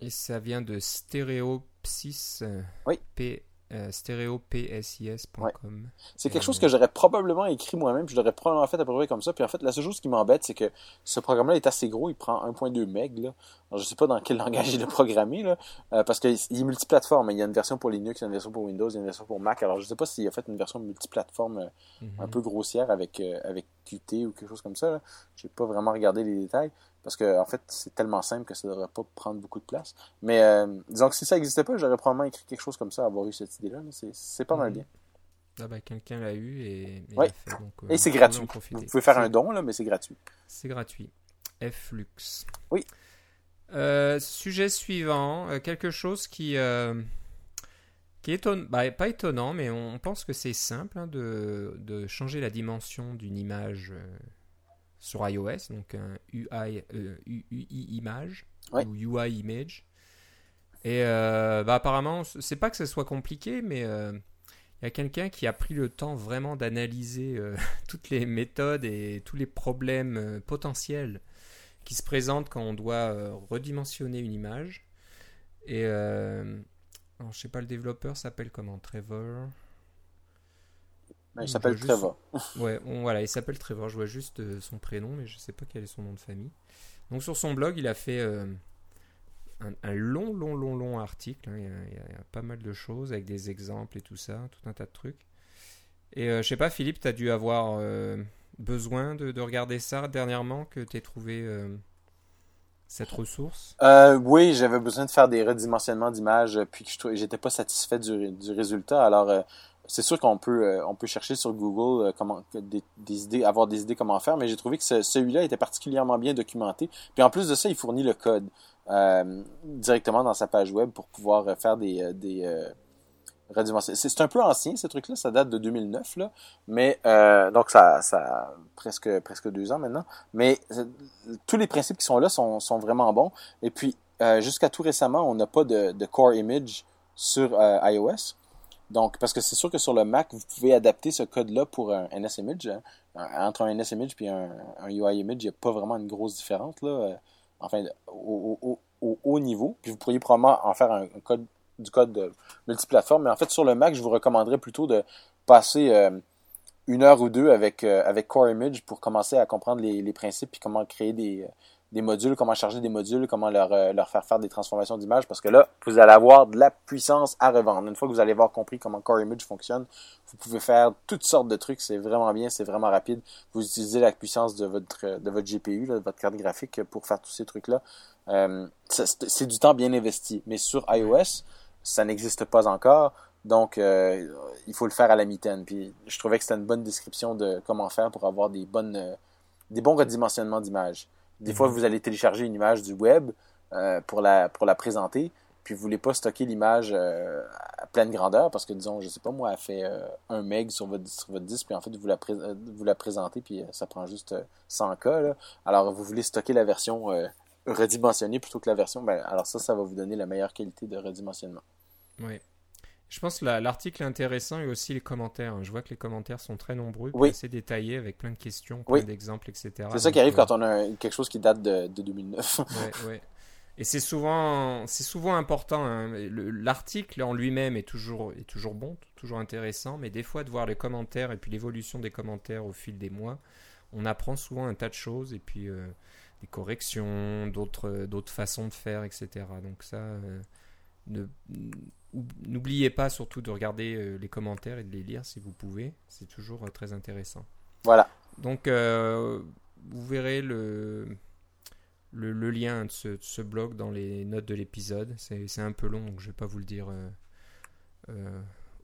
A: Et ça vient de Stereopsis.
B: Euh, oui.
A: P euh, stéréopsis.com.
B: C'est quelque chose que j'aurais probablement écrit moi-même, je l'aurais probablement fait à peu près comme ça. Puis en fait, la seule chose qui m'embête, c'est que ce programme-là est assez gros, il prend 1.2 MB. Là. Alors, je sais pas dans quel langage il est programmé, là, euh, parce qu'il est multiplateforme. Il y a une version pour Linux, il y a une version pour Windows, il y a une version pour Mac. Alors je sais pas s'il a fait une version multiplateforme euh, un mhm. peu grossière avec, avec Qt ou quelque chose comme ça. Je n'ai pas vraiment regardé les détails. Parce que, en fait, c'est tellement simple que ça ne devrait pas prendre beaucoup de place. Mais euh, disons que si ça n'existait pas, j'aurais probablement écrit quelque chose comme ça, avoir eu cette idée-là. C'est pas mal mhm. bien.
A: Ah ben, quelqu'un l'a eu et,
B: et fait, et c'est gratuit. Vous pouvez faire un don, là, mais c'est gratuit.
A: C'est gratuit. Flux.
B: Oui.
A: Euh, sujet suivant, euh, quelque chose qui, qui est bah, pas étonnant, mais on pense que c'est simple hein, de, de, changer la dimension d'une image sur iOS, donc un UI, UI image ou UI image. Et bah, apparemment, c'est pas que ce soit compliqué, mais il y a quelqu'un qui a pris le temps vraiment d'analyser toutes les méthodes et tous les problèmes potentiels qui se présentent quand on doit redimensionner une image. Et alors, je sais pas, le développeur s'appelle comment Trevor?
B: Il s'appelle Trevor.
A: ouais, voilà, il s'appelle Trevor. Je vois juste euh, son prénom, mais je sais pas quel est son nom de famille. Donc, sur son blog, il a fait euh, un, long, long, long, long article. Hein. Il, y a, pas mal de choses avec des exemples et tout ça, tout un tas de trucs. Et euh, je sais pas, Philippe, tu as dû avoir besoin de, de, regarder ça dernièrement, que tu aies trouvé cette ressource?
B: Euh, Oui, j'avais besoin de faire des redimensionnements d'images, euh, puis que j'étais pas satisfait du, du résultat. Alors, euh, c'est sûr qu'on peut, peut chercher sur Google idées, avoir des idées comment faire, mais j'ai trouvé que celui-là était particulièrement bien documenté. Puis en plus de ça, il fournit le code directement dans sa page web pour pouvoir faire des, des c'est un peu ancien, ce truc-là. Ça date de 2009, là. Mais, euh, donc, ça, ça presque, presque deux ans maintenant. Mais euh, tous les principes qui sont là sont, vraiment bons. Et puis, euh, jusqu'à tout récemment, on n'a pas de, core image sur iOS. Donc, parce que c'est sûr que sur le Mac, vous pouvez adapter ce code-là pour un NSImage. Hein. Entre un NSImage et un, un UI image, il n'y a pas vraiment une grosse différence, là. Enfin, au, au, au, haut niveau. Puis vous pourriez probablement en faire un code du code multiplateforme. Mais en fait, sur le Mac, je vous recommanderais plutôt de passer euh, une heure ou deux avec, euh, avec Core Image pour commencer à comprendre les, principes puis comment créer des, des, modules, comment charger des modules, comment leur, euh, leur faire faire des transformations d'image. Parce que là, vous allez avoir de la puissance à revendre. Une fois que vous allez avoir compris comment Core Image fonctionne, vous pouvez faire toutes sortes de trucs. C'est vraiment bien, c'est vraiment rapide. Vous utilisez la puissance de votre, de votre GPU, de votre carte graphique pour faire tous ces trucs-là. c'est du temps bien investi. Mais sur iOS, ça n'existe pas encore. Donc, euh, il faut le faire à la mitaine. Puis, je trouvais que c'était une bonne description de comment faire pour avoir des bonnes, euh, des bons redimensionnements d'images. Des fois, mhm. vous allez télécharger une image du web euh, pour la pour la présenter, puis vous voulez pas stocker l'image à pleine grandeur parce que disons, je sais pas moi, elle fait un meg sur votre sur votre disque, puis en fait vous la vous la présentez, puis ça prend juste 100 k. Là. Alors, vous voulez stocker la version redimensionner plutôt que la version, ben, alors ça, ça va vous donner la meilleure qualité de redimensionnement.
A: Oui. Je pense que l'article est intéressant et aussi les commentaires. Hein. Je vois que les commentaires sont très nombreux, assez détaillés avec plein de questions, plein d'exemples, etc.
B: C'est ça qui arrive euh, quand on a quelque chose qui date de, 2009.
A: Oui, Et c'est souvent, c'est souvent important. Hein. L'article en lui-même est toujours, est toujours bon, toujours intéressant, mais des fois de voir les commentaires et puis l'évolution des commentaires au fil des mois, on apprend souvent un tas de choses et puis euh, des corrections, d'autres, d'autres façons de faire, etc. Donc ça, euh, n'oubliez pas surtout de regarder euh, les commentaires et de les lire si vous pouvez. C'est toujours euh, très intéressant.
B: Voilà.
A: Donc, vous verrez le, le, lien de ce, blog dans les notes de l'épisode. C'est un peu long, donc je ne vais pas vous le dire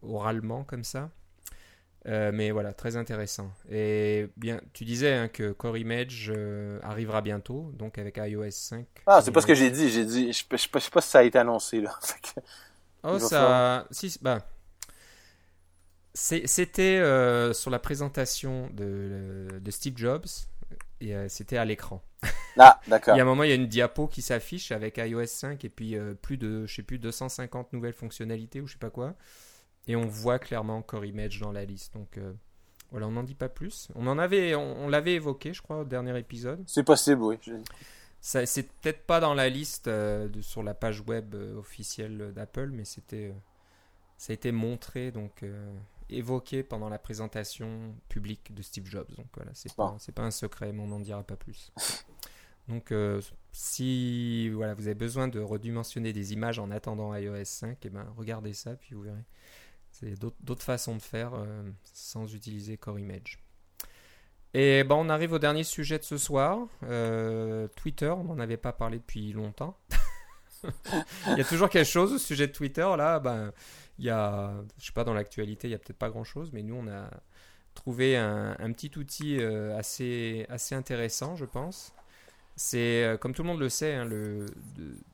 A: oralement comme ça. Euh, mais voilà, très intéressant. Et bien, tu disais hein, que Core Image euh, arrivera bientôt, donc avec iOS 5.
B: Ah, c'est pas ce que j'ai dit. J'ai dit, je, ne sais pas si ça a été annoncé là.
A: oh, ça, si, bah, c'était euh, sur la présentation de, de Steve Jobs et c'était à l'écran.
B: Ah, d'accord.
A: il y a un moment, il y a une diapo qui s'affiche avec iOS 5 et puis plus de, je sais plus, 250 nouvelles fonctionnalités ou je sais pas quoi. Et on voit clairement Core Image dans la liste. Donc euh, voilà, on n'en dit pas plus. On en avait, on, l'avait évoqué, je crois, au dernier épisode.
B: C'est possible, oui.
A: C'est peut-être pas dans la liste euh, de, sur la page web euh, officielle d'Apple, mais c'était, ça a été montré, donc évoqué pendant la présentation publique de Steve Jobs. Donc voilà, c'est pas, c'est pas un secret, mais on n'en dira pas plus. Donc, si voilà, vous avez besoin de redimensionner des images en attendant iOS 5, et eh ben, regardez ça, puis vous verrez. C'est d'autres façons de faire euh, sans utiliser Core Image. Et ben, on arrive au dernier sujet de ce soir. Euh, Twitter, on n'en avait pas parlé depuis longtemps. il y a toujours quelque chose au sujet de Twitter. Là, ben, il y a, je sais pas, dans l'actualité, il y a peut-être pas grand-chose, mais nous, on a trouvé un, un petit outil euh, assez, assez intéressant, je pense. C'est, euh, comme tout le monde le sait, hein, le,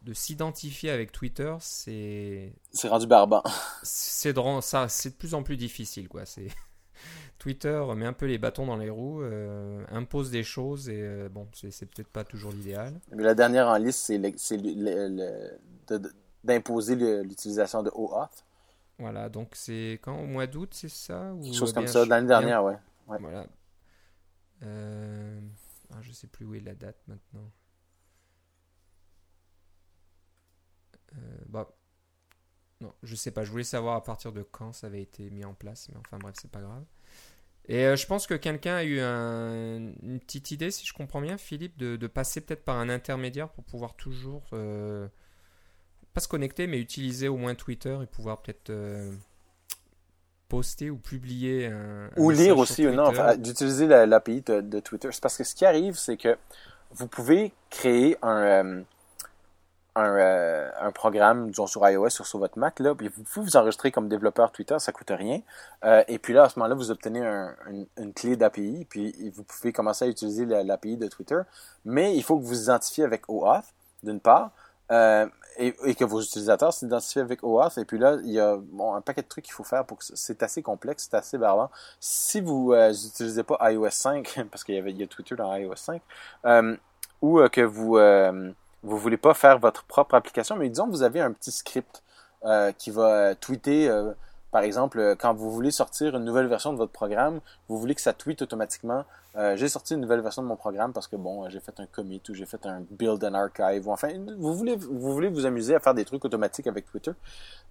A: de, s'identifier avec Twitter, c'est.
B: C'est rendu barbant.
A: C'est de, ça, c'est de plus en plus difficile, quoi. C'est, Twitter met un peu les bâtons dans les roues, impose des choses et bon, c'est peut-être pas toujours l'idéal.
B: Mais la dernière en liste, c'est d'imposer l'utilisation de OAuth.
A: Voilà, donc c'est quand Au mois d'août, c'est ça
B: Quelque chose comme ça, l'année dernière, ouais. ouais.
A: Voilà. Euh... Ah, je sais plus où est la date maintenant. Euh, bah, non, je sais pas. Je voulais savoir à partir de quand ça avait été mis en place, mais enfin bref, c'est pas grave. Et euh, je pense que quelqu'un a eu une petite idée, si je comprends bien, Philippe, de, passer peut-être par un intermédiaire pour pouvoir toujours euh, pas se connecter, mais utiliser au moins Twitter et pouvoir peut-être euh, poster ou publier un,
B: ou lire aussi non d'utiliser l'API de, de, Twitter c'est parce que ce qui arrive c'est que vous pouvez créer un un, euh, un, programme, disons sur iOS ou sur votre Mac, là, puis vous vous enregistrer comme développeur Twitter, ça coûte rien. Euh, et puis là, à ce moment-là, vous obtenez un, une, clé d'API, puis vous pouvez commencer à utiliser l'API de Twitter. Mais il faut que vous vous identifiez avec OAuth, d'une part, euh, et, que vos utilisateurs s'identifient avec OAuth. Et puis là, il y a un paquet de trucs qu'il faut faire pour que c'est assez complexe, c'est assez barbant. Si vous n'utilisez pas iOS 5, parce qu'il y, avait, y a Twitter dans iOS 5, ou que vous vous voulez pas faire votre propre application, mais disons que vous avez un petit script euh, qui va euh, tweeter, euh, par exemple, quand vous voulez sortir une nouvelle version de votre programme, vous voulez que ça tweete automatiquement. j'ai sorti une nouvelle version de mon programme parce que bon, j'ai fait un commit ou j'ai fait un build and archive ou enfin, vous voulez vous voulez vous amuser à faire des trucs automatiques avec Twitter,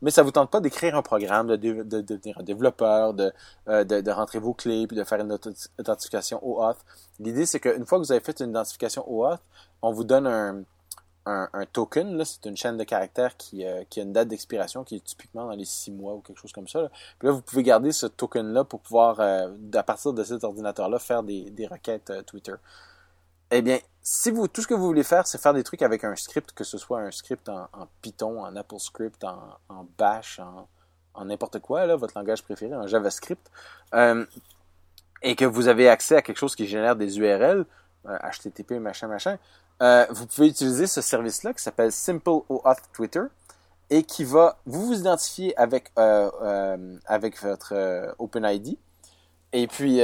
B: mais ça vous tente pas d'écrire un programme, de, devenir un développeur, de, de, rentrer vos clés puis de faire une authentification OAuth. L'idée c'est qu'une fois que vous avez fait une identification OAuth, on vous donne un un, token, c'est une chaîne de caractères qui, euh, qui a une date d'expiration qui est typiquement dans les six mois ou quelque chose comme ça. Là. Puis là, vous pouvez garder ce token-là pour pouvoir, euh, à partir de cet ordinateur-là, faire des, des requêtes euh, Twitter. Eh bien, si vous tout ce que vous voulez faire, c'est faire des trucs avec un script, que ce soit un script en, Python, en AppleScript, en, en Bash, en, en n'importe quoi, là, votre langage préféré, en JavaScript, et que vous avez accès à quelque chose qui génère des URL, HTTP, machin, machin, euh, vous pouvez utiliser ce service-là qui s'appelle Simple OAuth Twitter et qui va vous vous identifier avec, euh, euh, avec votre OpenID. Et puis,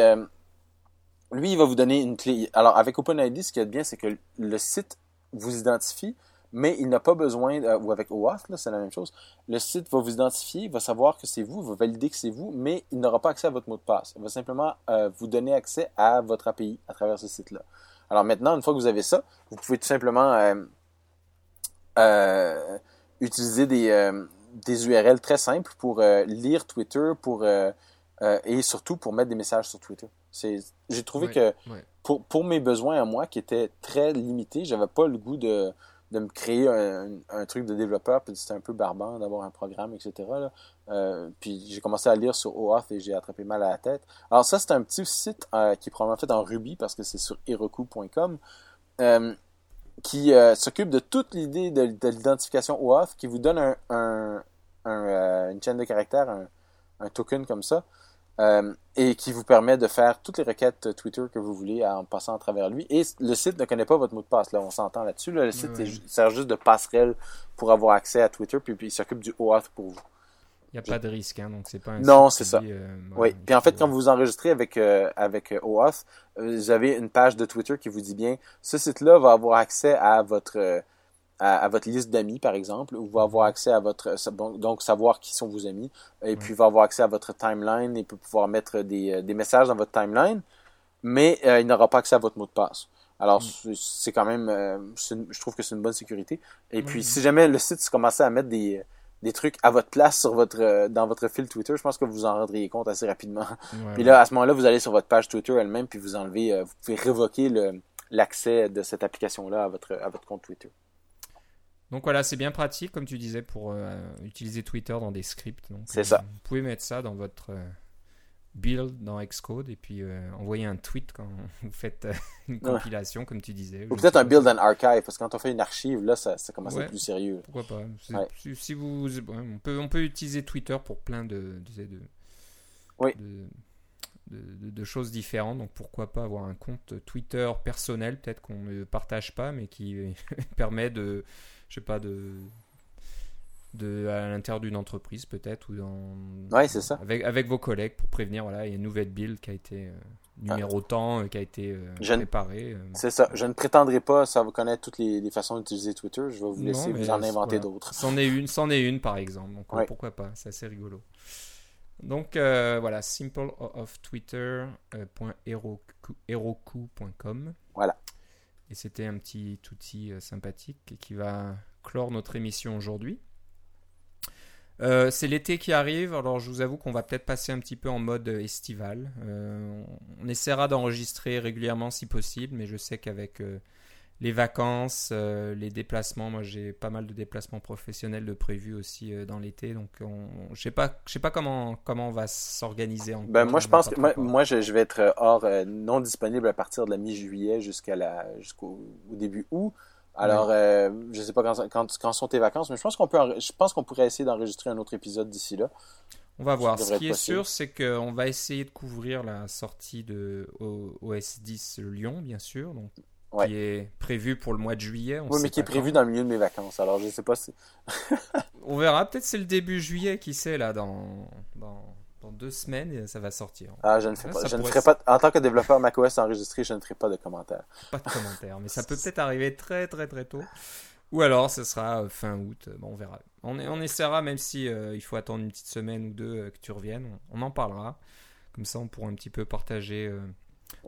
B: lui, il va vous donner une clé. Alors, avec OpenID, ce qui est bien, c'est que le site vous identifie, mais il n'a pas besoin, ou avec OAuth, c'est la même chose. Le site va vous identifier, va savoir que c'est vous, va valider que c'est vous, mais il n'aura pas accès à votre mot de passe. Il va simplement vous donner accès à votre API à travers ce site-là. Alors maintenant, une fois que vous avez ça, vous pouvez tout simplement euh, euh, utiliser des, euh, des URL très simples pour lire Twitter pour, et surtout pour mettre des messages sur Twitter. J'ai trouvé que pour, pour mes besoins à moi, qui étaient très limités, j'avais pas le goût de, de me créer un, truc de développeur, puis c'était un peu barbant d'avoir un programme, etc. Euh, puis j'ai commencé à lire sur OAuth et j'ai attrapé mal à la tête. Alors ça, c'est un petit site euh, qui est probablement fait en Ruby parce que c'est sur heroku.com euh, qui s'occupe de toute l'idée de, l'identification OAuth, qui vous donne un, une chaîne de caractères, un token comme ça, euh, et qui vous permet de faire toutes les requêtes Twitter que vous voulez en passant à travers lui. Et le site ne connaît pas votre mot de passe, là, on s'entend là-dessus. Le site sert juste de passerelle pour avoir accès à Twitter, puis, il s'occupe du OAuth pour vous.
A: Il n'y a pas de risque, hein, donc c'est pas un
B: Non, c'est ça. Euh, oui, puis en fait, quand vous vous enregistrez avec, euh, avec OAuth, vous avez une page de Twitter qui vous dit bien, ce site-là va avoir accès à votre à, votre liste d'amis, par exemple, ou va avoir accès à votre, donc savoir qui sont vos amis, et puis va avoir accès à votre timeline et peut pouvoir mettre des, euh, des messages dans votre timeline, mais euh, il n'aura pas accès à votre mot de passe. Alors, mm. c'est quand même, euh, je trouve que c'est une bonne sécurité. Et puis, si jamais le site commençait à mettre des, des trucs à votre place sur votre, dans votre fil Twitter, je pense que vous en rendriez compte assez rapidement. puis là, à ce moment-là, vous allez sur votre page Twitter elle-même, puis vous enlevez, vous pouvez révoquer l'accès de cette application-là à votre, à votre compte Twitter.
A: Donc voilà, c'est bien pratique, comme tu disais, pour euh, utiliser Twitter dans des scripts.
B: C'est ça.
A: Vous pouvez mettre ça dans votre euh, build dans Xcode et puis euh, envoyer un tweet quand vous faites une compilation, comme tu disais.
B: Ou peut-être un build and archive, parce que quand on fait une archive, là, ça, commence à être plus sérieux.
A: Pourquoi pas si, vous, on, peut, on peut utiliser Twitter pour plein de, de,
B: oui.
A: de, de, choses différentes. Donc pourquoi pas avoir un compte Twitter personnel, peut-être qu'on ne partage pas, mais qui permet de je sais pas, de de, à l'intérieur d'une entreprise peut-être ou dans
B: ouais c'est ça.
A: avec, avec vos collègues pour prévenir voilà il y a une nouvelle build qui a été numérotant ah. qui a été préparée
B: c'est ça. Je ne prétendrai pas ça vous connaître toutes les, façons d'utiliser Twitter. Je vais vous laisser vous en inventer d'autres.
A: C'en est une c'en est une par exemple. Donc pourquoi pas c'est assez rigolo. Donc voilà simple of twitter.heroku.com
B: voilà
A: et c'était un petit outil sympathique qui va clore notre émission aujourd'hui. Euh, c'est l'été qui arrive, alors je vous avoue qu'on va peut-être passer un petit peu en mode estival. Euh, on essaiera d'enregistrer régulièrement si possible, mais je sais qu'avec euh, les vacances, les déplacements, moi j'ai pas mal de déplacements professionnels de prévus aussi dans l'été, donc je sais pas, je sais pas comment comment on va s'organiser.
B: Ben moi je pense que moi, je, vais être hors non disponible à partir de la mi-juillet jusqu'à la jusqu'au début août. Alors, euh, je sais pas quand, quand, sont tes vacances, mais je pense qu'on peut, je pense qu'on pourrait essayer d'enregistrer un autre épisode d'ici là.
A: On va voir. Ce qui est sûr, c'est qu'on va essayer de couvrir la sortie de OS 10 Lyon, bien sûr, donc qui est prévu pour le mois de juillet.
B: oui, mais qui est prévu dans le milieu de mes vacances. Alors, je sais pas si.
A: on verra. Peut-être c'est le début juillet, qui sait là, dans, dans deux semaines, ça va sortir.
B: Ah, je ne, fais pas, je ne ferai pas. En tant que développeur macOS enregistré, je ne ferai pas de commentaires.
A: Pas de commentaires, mais ça peut peut-être arriver très très très tôt. Ou alors, ce sera euh, fin août. Bon, on verra. On, on essaiera, même si euh, il faut attendre une petite semaine ou deux euh, que tu reviennes. On, en parlera. Comme ça, on pourra un petit peu partager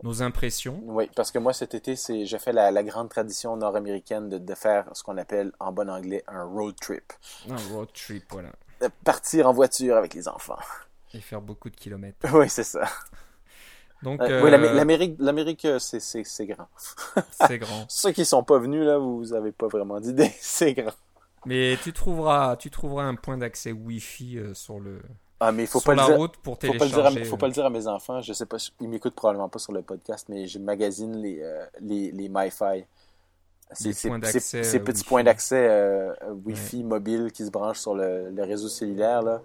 A: nos impressions.
B: Oui, parce que moi, cet été, c'est, j'ai fait la, grande tradition nord-américaine de, de, faire ce qu'on appelle en bon anglais un road trip.
A: Un road trip, voilà.
B: partir en voiture avec les enfants.
A: Et faire beaucoup de kilomètres.
B: Oui, c'est ça. Donc, euh, Oui, l'Amérique, l'Amérique, euh, c'est, c'est, c'est grand.
A: c'est grand.
B: Ceux qui sont pas venus là, vous n'avez pas vraiment d'idée. C'est grand.
A: Mais tu trouveras, tu trouveras un point d'accès Wi-Fi euh, sur le.
B: Ah, mais il faut
A: sur pas
B: la
A: le dire, route pour télécharger.
B: Faut pas, le dire à, faut pas le dire à mes enfants. Je sais pas, ils m'écoutent probablement pas sur le podcast, mais je magasine les, les, les MiFi.
A: C'est ces,
B: petits points d'accès Wi-Fi mobile qui se branchent sur le, le réseau cellulaire là.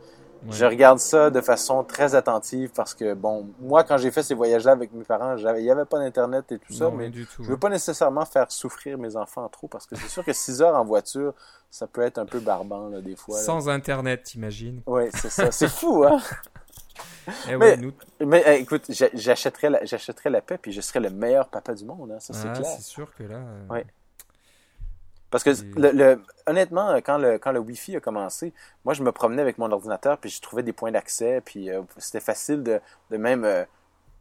B: Je regarde ça de façon très attentive parce que, bon, moi, quand j'ai fait ces voyages-là avec mes parents, il n'y avait pas d'Internet et tout ça, mais du tout, je veux pas nécessairement faire souffrir mes enfants trop parce que c'est sûr que 6 heures en voiture, ça peut être un peu barbant, là, des fois.
A: Sans Internet, t'imagines?
B: Oui, c'est ça. C'est fou, hein? Eh mais, mais eh, écoute, j'achèterais la, la paix puis je serais le meilleur papa du monde, hein, ça c'est ah, clair.
A: C'est sûr que là. Euh,
B: oui. Parce que le, honnêtement, quand le, quand le Wi-Fi a commencé, moi je me promenais avec mon ordinateur puis je trouvais des points d'accès puis euh, c'était facile de, de même euh,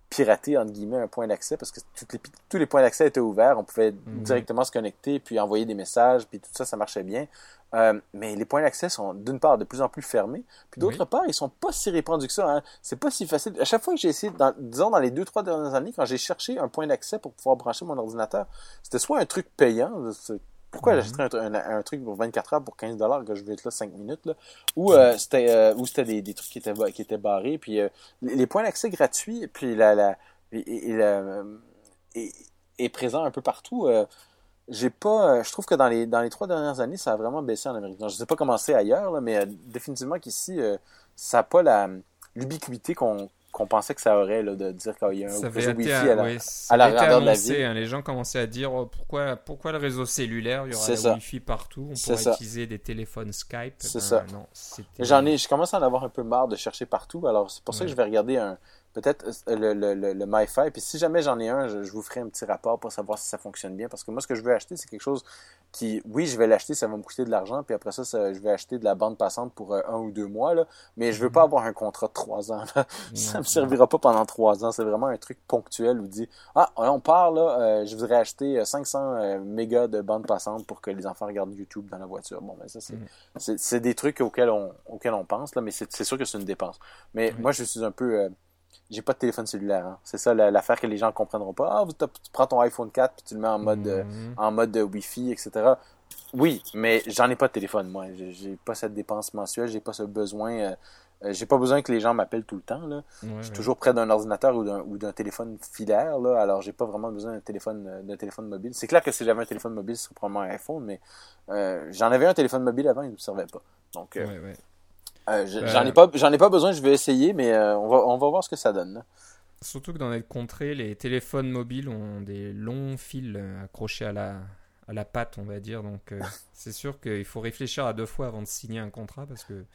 B: pirater entre guillemets un point d'accès parce que les, tous les points d'accès étaient ouverts, on pouvait mhm. directement se connecter puis envoyer des messages puis tout ça ça marchait bien. Euh, mais les points d'accès sont d'une part de plus en plus fermés, puis d'autre part ils sont pas si répandus que ça. Hein. C'est pas si facile. À chaque fois que j'ai essayé, dans, disons dans les deux trois dernières années, quand j'ai cherché un point d'accès pour pouvoir brancher mon ordinateur, c'était soit un truc payant, pourquoi mhm. j'achèterais un, truc pour 24 heures pour 15 dollars que je vais être là 5 minutes là ou euh, c'était euh, ou c'était des, trucs qui étaient qui étaient barrés puis euh, les points d'accès gratuits puis la présent un peu partout j'ai pas je trouve que dans les dans les trois dernières années ça a vraiment baissé en Amérique. Je je sais pas comment c'est ailleurs mais définitivement qu'ici ça n'a pas la l'ubiquité qu'on qu'on pensait que ça aurait là, de dire qu'il y a un réseau Wi-Fi à, la, à la de la ville.
A: Hein, les gens commençaient à dire oh, pourquoi, pourquoi le réseau cellulaire, il y aura le Wi-Fi partout, on pourrait utiliser des téléphones Skype?
B: C'est ben, ça. J'en ai, je commence à en avoir un peu marre de chercher partout, alors c'est pour ça que je vais regarder un, peut-être euh, le, le, le, le MiFi. Puis si jamais j'en ai un, je, vous ferai un petit rapport pour savoir si ça fonctionne bien. Parce que moi, ce que je veux acheter, c'est quelque chose qui, oui, je vais l'acheter, ça va me coûter de l'argent. Puis après ça, je vais acheter de la bande passante pour euh, un ou deux mois. Là, mais je veux pas mhm. avoir un contrat de trois ans. Là. ça me servira pas pendant trois ans. C'est vraiment un truc ponctuel où dit Ah, on part là, euh, je voudrais acheter 500 mégas de bande passante pour que les enfants regardent YouTube dans la voiture. Bon, ben ça, c'est mhm. des trucs auxquels on, auxquels on pense, là, mais c'est sûr que c'est une dépense. Mais moi, je suis un peu j'ai pas de téléphone cellulaire. Hein. C'est ça l'affaire que les gens comprendront pas. Ah, tu prends ton iPhone 4 puis tu le mets en mode, euh, mhm. en mode Wi-Fi, etc. Oui, mais j'en ai pas de téléphone, moi. J'ai pas cette dépense mensuelle, j'ai pas ce besoin. Euh, euh, j'ai pas besoin que les gens m'appellent tout le temps. Là. je suis toujours près d'un ordinateur ou d'un téléphone filaire. Là, alors, j'ai pas vraiment besoin d'un téléphone, d'un téléphone mobile. C'est clair que si j'avais un téléphone mobile, ce serait probablement un iPhone, mais j'en avais un téléphone mobile avant, il ne me servait pas. Donc, euh, ben, j'en ai pas, j'en ai pas besoin. Je vais essayer, mais euh, on va, on va voir ce que ça donne.
A: Surtout que dans les contrées, les téléphones mobiles ont des longs fils accrochés à la, à la patte, on va dire. Donc, euh, c'est sûr qu'il faut réfléchir à deux fois avant de signer un contrat parce que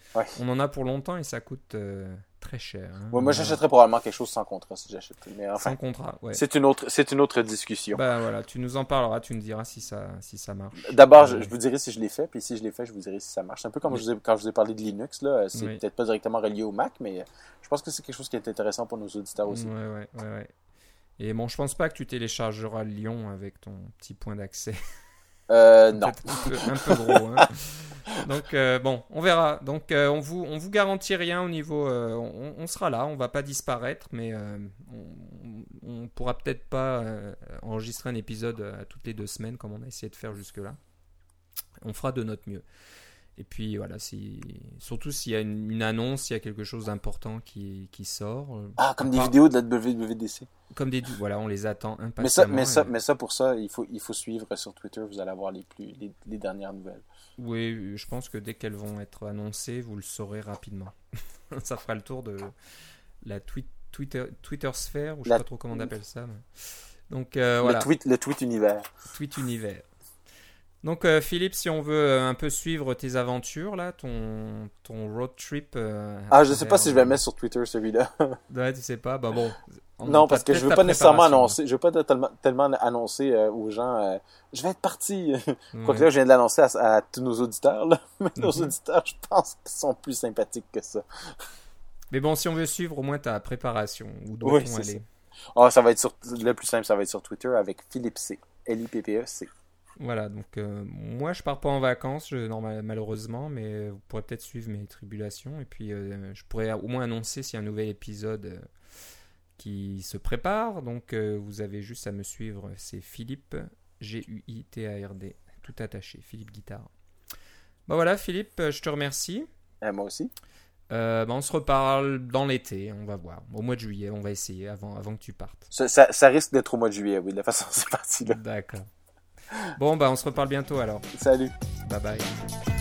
A: on en a pour longtemps et ça coûte euh, très cher. Hein.
B: moi, j'achèterais probablement quelque chose sans contrat si j'achète. Mais
A: sans contrat, ouais.
B: C'est une autre, c'est une autre discussion.
A: Bah voilà, tu nous en parleras, tu nous diras si ça, si ça marche.
B: D'abord, je, vous dirai si je l'ai fait, puis si je l'ai fait, je vous dirai si ça marche. Un peu comme je quand je vous ai parlé de Linux là, c'est peut-être pas directement relié au Mac, mais je pense que c'est quelque chose qui est intéressant pour nos auditeurs aussi.
A: Ouais, ouais, ouais. Et bon, je pense pas que tu téléchargeras Lyon avec ton petit point d'accès.
B: Euh, non.
A: Un peu, gros. Hein. Donc euh, bon, on verra. Donc euh, on vous on vous garantit rien au niveau. Euh, on, sera là, on va pas disparaître, mais on, on, pourra peut-être pas enregistrer un épisode à toutes les deux semaines comme on a essayé de faire jusque là. On fera de notre mieux. Et puis voilà, si, surtout s'il y a une, annonce, s'il y a quelque chose d'important qui, qui sort.
B: Ah, comme des vidéos de la WWDC.
A: Comme des, voilà, on les attend impatiemment.
B: Mais ça, mais ça, mais ça pour ça, il faut, il faut suivre sur Twitter. Vous allez avoir les plus, les, les dernières nouvelles.
A: Oui, je pense que dès qu'elles vont être annoncées, vous le saurez rapidement. ça fera le tour de la tweet, Twitter, Twitter sphère, ou je ne sais pas trop comment on appelle ça. Donc euh, voilà.
B: Le tweet, le tweet univers.
A: Tweet univers. Donc euh, Philippe, si on veut euh, un peu suivre tes aventures là, ton ton road trip. Euh,
B: ah, je sais pas si je vais mettre sur Twitter celui-là.
A: ouais, tu sais pas. Bah bon.
B: Non, parce que je veux pas nécessairement annoncer, je veux pas tellement, tellement annoncer aux gens, je vais être parti. Quoique là, je viens de l'annoncer à, tous nos auditeurs là, mais nos mhm. auditeurs, je pense qu'ils sont plus sympathiques que ça.
A: Mais bon, si on veut suivre au moins ta préparation, où doit-on aller?
B: Ah, ça va être sur le plus simple, ça va être sur Twitter avec Philippe C. L I P P E C.
A: Voilà, donc euh, moi je pars pas en vacances, je, malheureusement, mais vous pourrez peut-être suivre mes tribulations et puis euh, je pourrais au moins annoncer s'il y a un nouvel épisode euh, qui se prépare. Donc vous avez juste à me suivre, c'est Philippe, G-U-I-T-A-R-D, tout attaché, Philippe Guitare. Bon voilà, Philippe, je te remercie.
B: moi aussi.
A: Bah, on se reparle dans l'été, on va voir. Au mois de juillet, on va essayer avant, avant que tu partes.
B: Ça, ça risque d'être au mois de juillet, oui, de la façon c'est parti là.
A: D'accord. Bon, bah on se reparle bientôt alors.
B: Salut.
A: Bye bye.